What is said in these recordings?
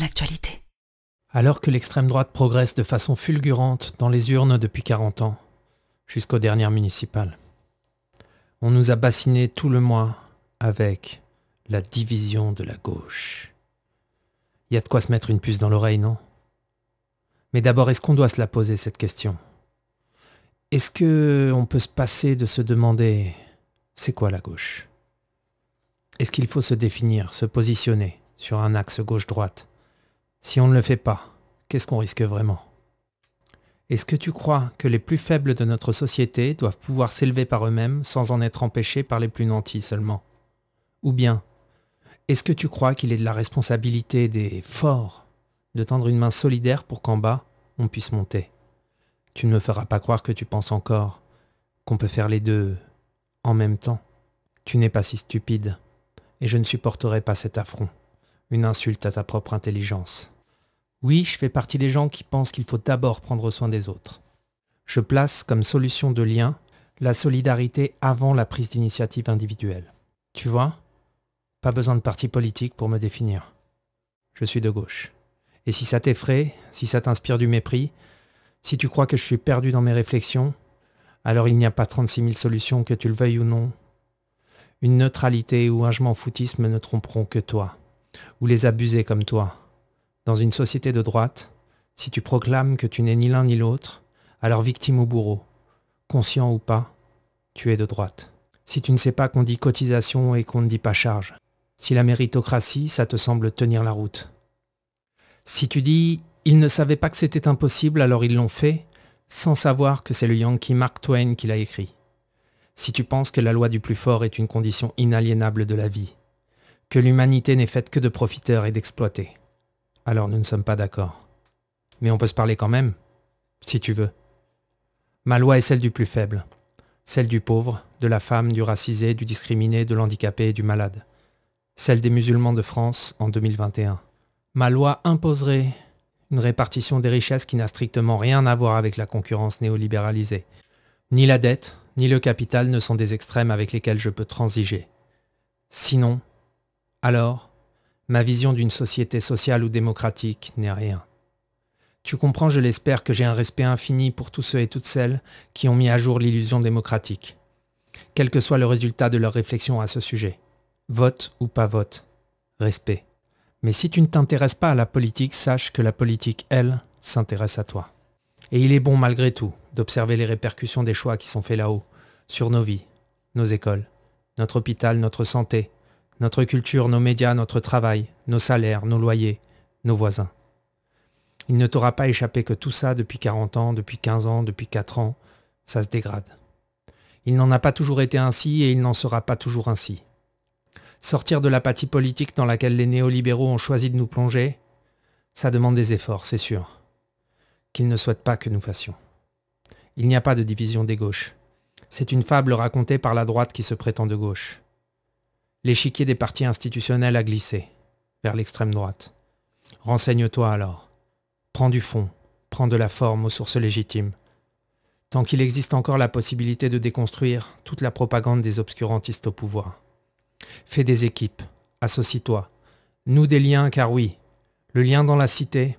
l'actualité. Alors que l'extrême droite progresse de façon fulgurante dans les urnes depuis 40 ans, jusqu'aux dernières municipales, on nous a bassiné tout le mois avec la division de la gauche. Il y a de quoi se mettre une puce dans l'oreille, non? Mais d'abord, est-ce qu'on doit se la poser cette question? Est-ce que on peut se passer de se demander c'est quoi la gauche? Est-ce qu'il faut se définir, se positionner? Sur un axe gauche-droite. Si on ne le fait pas, qu'est-ce qu'on risque vraiment? Est-ce que tu crois que les plus faibles de notre société doivent pouvoir s'élever par eux-mêmes sans en être empêchés par les plus nantis seulement? Ou bien, est-ce que tu crois qu'il est de la responsabilité des forts de tendre une main solidaire pour qu'en bas, on puisse monter? Tu ne me feras pas croire que tu penses encore qu'on peut faire les deux en même temps. Tu n'es pas si stupide, et je ne supporterai pas cet affront, une insulte à ta propre intelligence. Oui, je fais partie des gens qui pensent qu'il faut d'abord prendre soin des autres. Je place comme solution de lien la solidarité avant la prise d'initiative individuelle. Tu vois Pas besoin de parti politique pour me définir. Je suis de gauche. Et si ça t'effraie, si ça t'inspire du mépris, si tu crois que je suis perdu dans mes réflexions, alors il n'y a pas 36 000 solutions, que tu le veuilles ou non. Une neutralité ou un je m'en foutisme ne tromperont que toi, ou les abusés comme toi. Dans une société de droite, si tu proclames que tu n'es ni l'un ni l'autre, alors victime ou bourreau, conscient ou pas, tu es de droite. Si tu ne sais pas qu'on dit cotisation et qu'on ne dit pas charge, si la méritocratie, ça te semble tenir la route. Si tu dis ils ne savaient pas que c'était impossible, alors ils l'ont fait, sans savoir que c'est le Yankee Mark Twain qui l'a écrit. Si tu penses que la loi du plus fort est une condition inaliénable de la vie, que l'humanité n'est faite que de profiteurs et d'exploités, alors nous ne sommes pas d'accord. Mais on peut se parler quand même, si tu veux. Ma loi est celle du plus faible, celle du pauvre, de la femme, du racisé, du discriminé, de l'handicapé et du malade, celle des musulmans de France en 2021. Ma loi imposerait une répartition des richesses qui n'a strictement rien à voir avec la concurrence néolibéralisée. Ni la dette, ni le capital ne sont des extrêmes avec lesquels je peux transiger. Sinon, alors, ma vision d'une société sociale ou démocratique n'est rien. Tu comprends, je l'espère, que j'ai un respect infini pour tous ceux et toutes celles qui ont mis à jour l'illusion démocratique, quel que soit le résultat de leur réflexion à ce sujet. Vote ou pas vote, respect. Mais si tu ne t'intéresses pas à la politique, sache que la politique, elle, s'intéresse à toi. Et il est bon malgré tout d'observer les répercussions des choix qui sont faits là-haut, sur nos vies, nos écoles, notre hôpital, notre santé, notre culture, nos médias, notre travail, nos salaires, nos loyers, nos voisins. Il ne t'aura pas échappé que tout ça, depuis 40 ans, depuis 15 ans, depuis 4 ans, ça se dégrade. Il n'en a pas toujours été ainsi et il n'en sera pas toujours ainsi. Sortir de l'apathie politique dans laquelle les néolibéraux ont choisi de nous plonger, ça demande des efforts, c'est sûr, qu'ils ne souhaitent pas que nous fassions. Il n'y a pas de division des gauches. C'est une fable racontée par la droite qui se prétend de gauche. L'échiquier des partis institutionnels a glissé vers l'extrême droite. Renseigne-toi alors. Prends du fond, prends de la forme aux sources légitimes. Tant qu'il existe encore la possibilité de déconstruire toute la propagande des obscurantistes au pouvoir. Fais des équipes, associe-toi, noue des liens car oui, le lien dans la cité,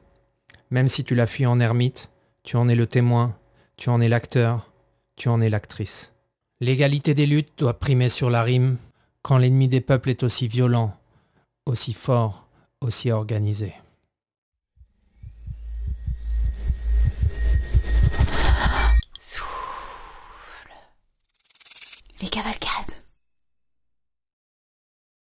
même si tu l'as fui en ermite, tu en es le témoin, tu en es l'acteur, tu en es l'actrice. L'égalité des luttes doit primer sur la rime quand l'ennemi des peuples est aussi violent, aussi fort, aussi organisé. Souffle. Les cavalcades.